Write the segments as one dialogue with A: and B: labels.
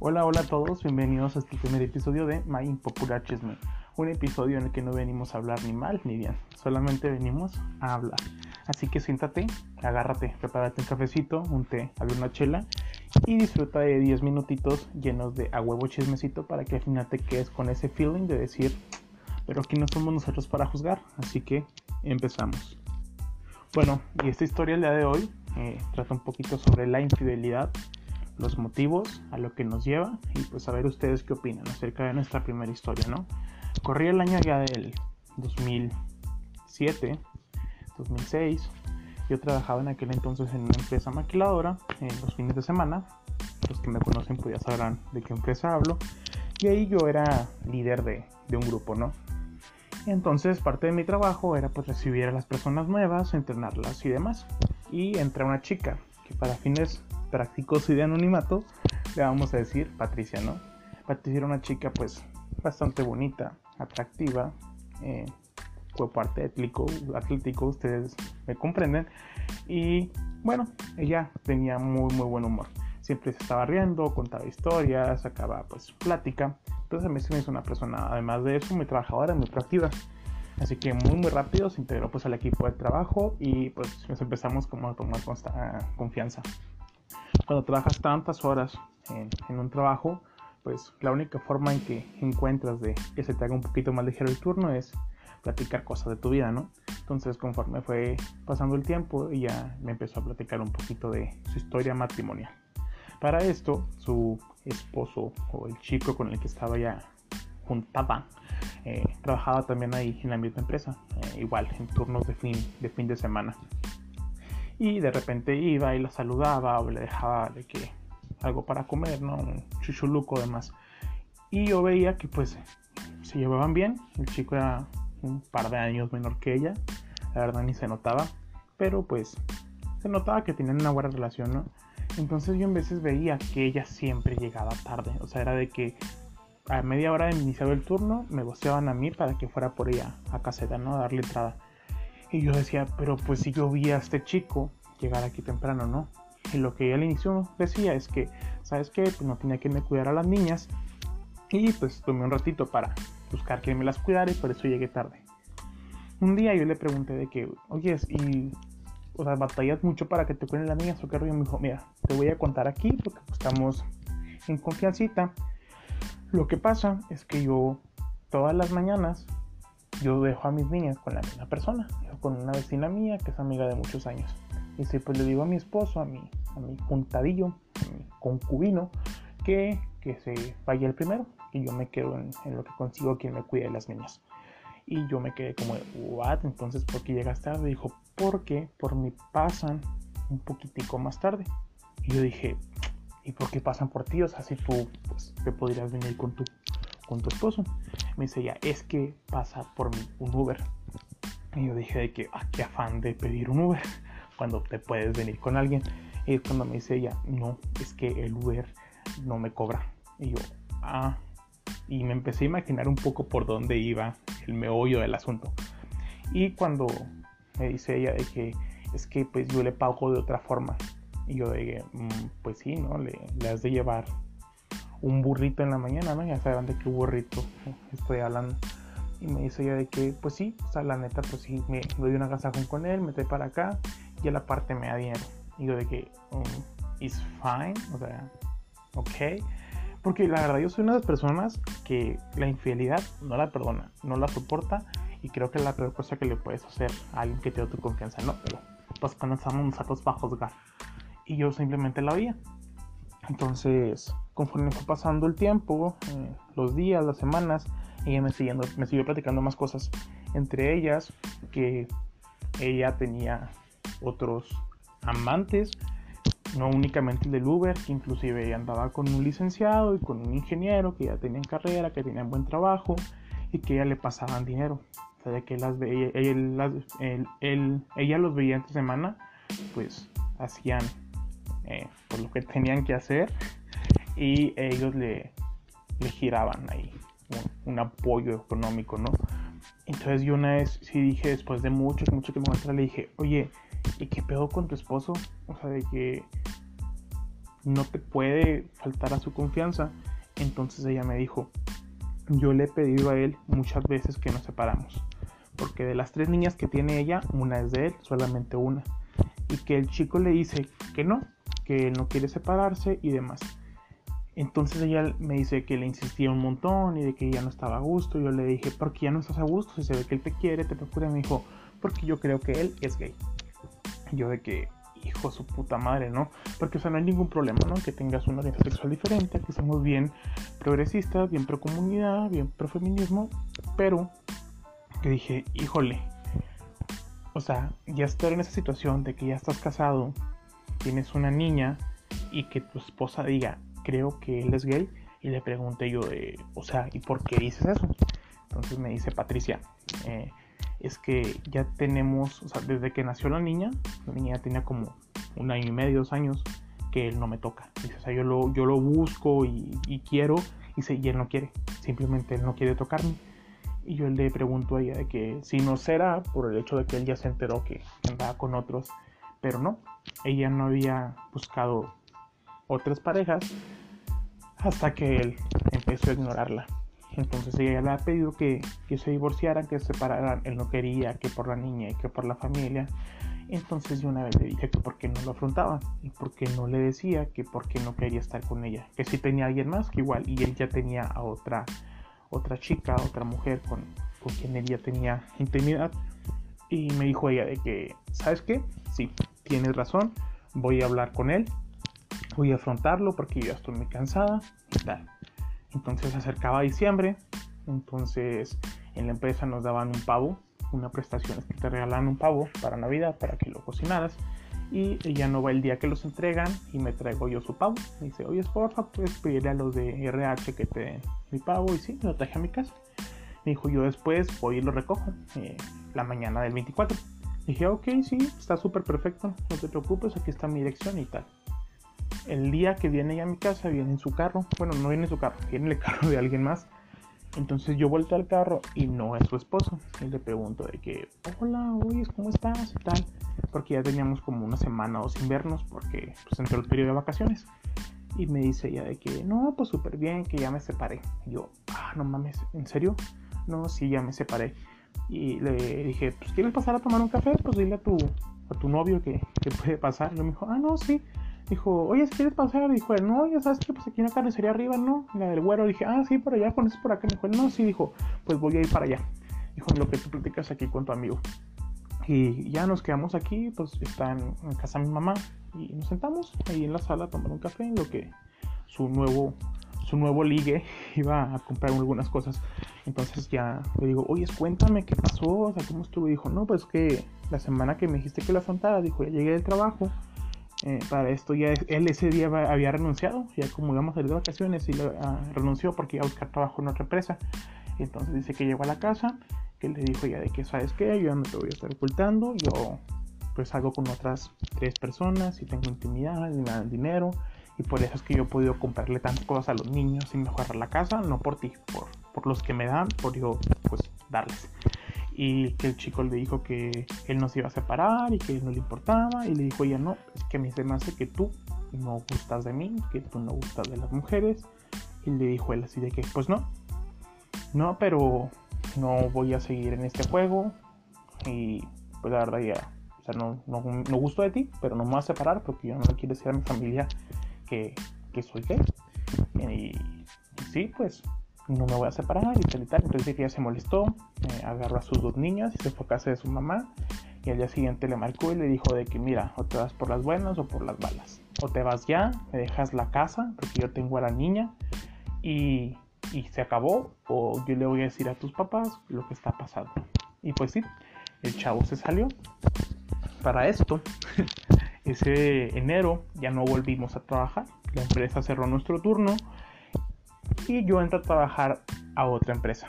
A: Hola, hola a todos, bienvenidos a este primer episodio de My Impopular Chisme, un episodio en el que no venimos a hablar ni mal ni bien, solamente venimos a hablar. Así que siéntate, agárrate, prepárate un cafecito, un té, abre una chela y disfruta de 10 minutitos llenos de a huevo chismecito para que al final te quedes con ese feeling de decir, pero aquí no somos nosotros para juzgar, así que empezamos. Bueno, y esta historia el día de hoy eh, trata un poquito sobre la infidelidad, los motivos, a lo que nos lleva y pues a ver ustedes qué opinan acerca de nuestra primera historia, ¿no? Corría el año ya del 2007, 2006. Yo trabajaba en aquel entonces en una empresa maquiladora en los fines de semana. Los que me conocen pues ya sabrán de qué empresa hablo. Y ahí yo era líder de, de un grupo, ¿no? Entonces parte de mi trabajo era pues recibir a las personas nuevas, entrenarlas y demás. Y entra una chica que para fines prácticos y de anonimato le vamos a decir Patricia, ¿no? Patricia era una chica pues bastante bonita, atractiva, eh, cuerpo atlético, atlético, ustedes me comprenden. Y bueno, ella tenía muy muy buen humor. Siempre se estaba riendo, contaba historias, sacaba pues plática. Entonces a mí se me hizo una persona, además de eso, muy trabajadora, muy proactiva. Así que muy muy rápido se integró pues al equipo de trabajo y pues empezamos como a tomar confianza. Cuando trabajas tantas horas en, un trabajo, pues la única forma en que encuentras de que se te haga un poquito más ligero el turno es platicar cosas de tu vida, ¿no? Entonces conforme fue pasando el tiempo, ella me empezó a platicar un poquito de su historia matrimonial. Para esto, su esposo o el chico con el que estaba ya juntada, eh, trabajaba también ahí en la misma empresa, eh, igual en turnos de fin, de fin de semana. Y de repente iba y la saludaba o le dejaba de que algo para comer, ¿no? Un chuchuluco demás. Y yo veía que pues se llevaban bien, el chico era un par de años menor que ella, la verdad ni se notaba, pero pues se notaba que tenían una buena relación, ¿no? Entonces yo en veces veía que ella siempre llegaba tarde, o sea, era de que a media hora de iniciado el turno me goceaban a mí para que fuera por ella a caseta, ¿no? A darle entrada. Y yo decía, pero pues si yo vi a este chico llegar aquí temprano, ¿no? Y lo que al inicio decía es que, ¿sabes qué? Pues no tenía que me cuidar a las niñas. Y pues tomé un ratito para buscar que me las cuidara y por eso llegué tarde. Un día yo le pregunté de que, oye, y, o sea, batallas mucho para que te cuiden las niñas o qué rollo. Me dijo, mira, te voy a contar aquí porque pues, estamos en confiancita. Lo que pasa es que yo todas las mañanas yo dejo a mis niñas con la misma persona, con una vecina mía que es amiga de muchos años. Y si pues le digo a mi esposo, a mi, a mi juntadillo, a mi concubino, que, que se vaya el primero y yo me quedo en, lo que consigo quien me cuide de las niñas. Y yo me quedé como, ¿what? Entonces, ¿por qué llegas tarde? Dijo, porque por mí pasan un poquitico más tarde. Y yo dije, ¿y por qué pasan por ti? O sea, si tú pues, te podrías venir con tu, con tu esposo. Me dice, ya, es que pasa por mí un Uber. Y yo dije, de que, ah, qué afán de pedir un Uber cuando te puedes venir con alguien. Y cuando me dice ella, no, es que el Uber no me cobra. Y yo, ah, y me empecé a imaginar un poco por dónde iba el meollo del asunto. Y cuando me dice ella de que es que pues yo le pago de otra forma. Y yo dije, mmm, pues sí, ¿no? Le, has de llevar un burrito en la mañana, ¿no? Ya saben de qué burrito estoy hablando. Y me dice ella de que, pues sí, o sea, la neta, pues sí, me doy una agasajón con él, me trae para acá y a la parte me da dinero. Y yo de que, um, it's fine, o sea, ok. Porque la verdad yo soy una de las personas que la infidelidad no la perdona, no la soporta y creo que es la peor cosa que le puedes hacer a alguien que te da tu confianza. No, pero pues cuando estamos nosotros para juzgar. Y yo simplemente la oía. Entonces, conforme fue pasando el tiempo, eh, los días, las semanas, ella me, siguiendo, me siguió platicando más cosas. Entre ellas, que ella tenía otros amantes no únicamente el del Uber, que inclusive andaba con un licenciado y con un ingeniero que ya tenían carrera, que tenían buen trabajo y que ella le pasaban dinero. O sea, que ella, ella los veía entre semana, pues hacían eh, por lo que tenían que hacer y ellos le, le giraban ahí un, apoyo económico, ¿no? Entonces yo una vez sí dije, después de mucho, mucho que me le dije, oye, ¿y qué pedo con tu esposo? O sea, de que no te puede faltar a su confianza. Entonces ella me dijo, yo le he pedido a él muchas veces que nos separamos. Porque de las tres niñas que tiene ella, una es de él, solamente una. Y que el chico le dice que no, que él no quiere separarse y demás. Entonces ella me dice que le insistía un montón y de que ya no estaba a gusto. Yo le dije, ¿por qué ya no estás a gusto? Si se ve que él te quiere, te procura. Me dijo, porque yo creo que él es gay. Yo de que, hijo su puta madre, ¿no? Porque, o sea, no hay ningún problema, ¿no? Que tengas una orientación sexual diferente, que somos bien progresistas, bien pro comunidad, bien pro feminismo, pero que dije, híjole, o sea, ya estar en esa situación de que ya estás casado, tienes una niña y que tu esposa diga, creo que él es gay, y le pregunté yo de, o sea, ¿y por qué dices eso? Entonces me dice Patricia, eh, es que ya tenemos, o sea, desde que nació la niña, la niña tenía como un año y medio, dos años, que él no me toca. Dice, o sea, yo lo, yo lo busco y, quiero, y, y él no quiere, simplemente él no quiere tocarme. Y yo le pregunto a ella de que si no será por el hecho de que él ya se enteró que andaba con otros, pero no, ella no había buscado otras parejas hasta que él empezó a ignorarla. Entonces ella le ha pedido que, se divorciaran, que se separaran. Él no quería, que por la niña y que por la familia. Entonces yo una vez le dije que por qué no lo afrontaba y por qué no le decía que por qué no quería estar con ella. Que si tenía alguien más, que igual. Y él ya tenía a otra, otra chica, otra mujer con, con quien él ya tenía intimidad. Y me dijo ella de que, ¿sabes qué? Sí, tienes razón. Voy a hablar con él. Voy a afrontarlo porque ya estoy muy cansada y tal. Entonces se acercaba diciembre, entonces en la empresa nos daban un pavo, una prestación es que te regalan un pavo para Navidad para que lo cocinaras y ya no va el día que los entregan y me traigo yo su pavo. Me dice, oye, porfa, puedes pedirle a los de RH que te den mi pavo y sí, lo traje a mi casa. Me dijo, yo después voy y lo recojo eh, la mañana del 24. Dije, ok, sí, está súper perfecto, no te preocupes, aquí está mi dirección y tal el día que viene ya a mi casa, viene en su carro. Bueno, no viene en su carro, viene el carro de alguien más. Entonces yo vuelto al carro y no es su esposo. Y le pregunto de que, hola, oye, ¿cómo estás? Y tal. Porque ya teníamos como una semana o sin vernos porque pues entró el periodo de vacaciones. Y me dice ella de que, no, pues súper bien, que ya me separé. Yo, ah, no mames, ¿en serio? No, sí, ya me separé. Y le dije, pues ¿quieres pasar a tomar un café? Pues dile a tu, a tu novio que, que puede pasar. Y me dijo, ah, no, sí. Dijo, oye, si quieres pasar, dijo él, no, ya sabes que pues aquí en la carnicería arriba, ¿no? La del güero, dije, ah, sí, por allá, pones por acá. Me dijo, no, sí, dijo, pues voy a ir para allá. Dijo, lo que tú platicas aquí con tu amigo. Y ya nos quedamos aquí, pues está en, casa mi mamá. Y nos sentamos ahí en la sala a tomar un café, en lo que su nuevo, su nuevo ligue iba a comprar algunas cosas. Entonces ya le digo, oye, cuéntame qué pasó, o sea, cómo estuvo. dijo, no, pues que la semana que me dijiste que la afrontara, dijo, ya llegué del trabajo eh, para esto ya él ese día había renunciado, ya como íbamos a salir de vacaciones y ah, renunció porque iba a buscar trabajo en otra empresa. Entonces dice que llegó a la casa, que le dijo ya de que sabes qué, yo no te voy a estar ocultando, yo pues hago con otras tres personas y tengo intimidad y me dan dinero y por eso es que yo he podido comprarle tantas cosas a los niños sin mejorar la casa, no por ti, por, por los que me dan, por yo pues darles. Y que el chico le dijo que él no se iba a separar y que no le importaba y le dijo ella no, es que a mí se me hace que tú no gustas de mí, que tú no gustas de las mujeres y le dijo él así de que pues no, no, pero no voy a seguir en este juego y pues la verdad ya, o sea, no, no, no gusto de ti, pero no me voy a separar porque yo no quiero decir a mi familia que, que soy gay y sí, pues no me voy a separar y tal y tal. Entonces ella se molestó, agarró a sus dos niñas y se fue a casa de su mamá. Y al día siguiente le marcó y le dijo de que mira, o te vas por las buenas o por las balas. O te vas ya, me dejas la casa porque yo tengo a la niña y, y se acabó. O yo le voy a decir a tus papás lo que está pasando. Y pues sí, el chavo se salió. Para esto, ese enero ya no volvimos a trabajar. La empresa cerró nuestro turno y yo entro a trabajar a otra empresa,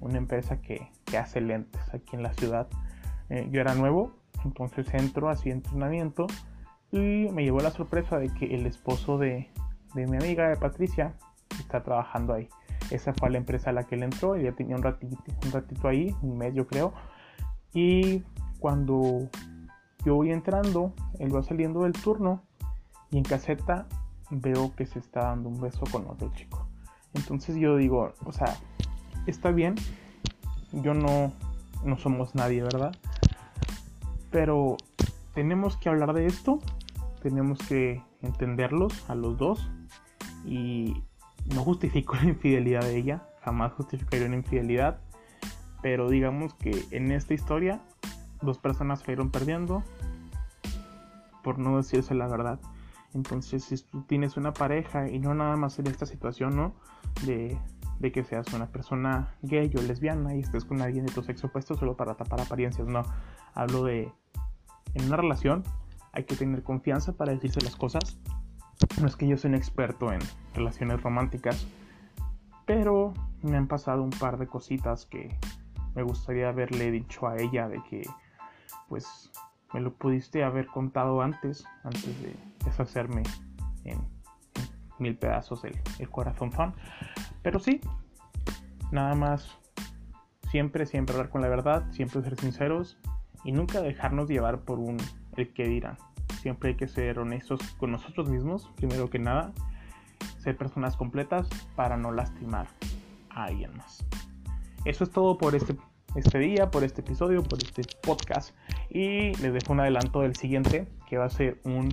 A: una empresa que, hace lentes aquí en la ciudad. Eh, yo era nuevo, entonces entro así entrenamiento y me llevó la sorpresa de que el esposo de, mi amiga de Patricia está trabajando ahí. Esa fue la empresa a la que él entró, ella tenía un ratito, un ratito ahí, un mes yo creo. Y cuando yo voy entrando, él va saliendo del turno y en caseta veo que se está dando un beso con otro chico. Entonces yo digo, o sea, está bien, yo no, no somos nadie, ¿verdad? Pero tenemos que hablar de esto, tenemos que entenderlos a los dos y no justifico la infidelidad de ella, jamás justificaría una infidelidad, pero digamos que en esta historia dos personas fueron perdiendo por no decirse la verdad. Entonces, si tú tienes una pareja y no nada más en esta situación, ¿no? De, que seas una persona gay o lesbiana y estés con alguien de tu sexo opuesto solo para tapar apariencias, no. Hablo de en una relación hay que tener confianza para decirse las cosas. No es que yo sea un experto en relaciones románticas, pero me han pasado un par de cositas que me gustaría haberle dicho a ella de que pues me lo pudiste haber contado antes, antes de deshacerme en, mil pedazos el, el corazón fan. Pero sí, nada más, siempre, siempre hablar con la verdad, siempre ser sinceros y nunca dejarnos llevar por un el que dirán. Siempre hay que ser honestos con nosotros mismos, primero que nada, ser personas completas para no lastimar a alguien más. Eso es todo por este, este día, por este episodio, por este podcast. Y les dejo un adelanto del siguiente, que va a ser un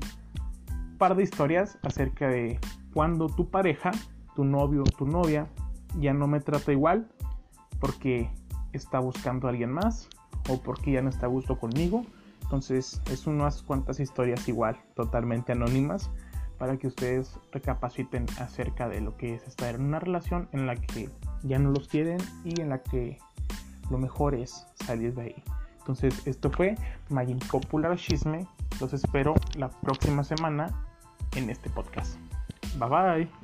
A: par de historias acerca de cuando tu pareja, tu novio o tu novia, ya no me trata igual porque está buscando a alguien más o porque ya no está a gusto conmigo. Entonces es unas cuantas historias igual, totalmente anónimas, para que ustedes recapaciten acerca de lo que es estar en una relación en la que ya no los quieren y en la que lo mejor es salir de ahí. Entonces esto fue My Popular Chisme. Los espero la próxima semana en este podcast. Bye bye.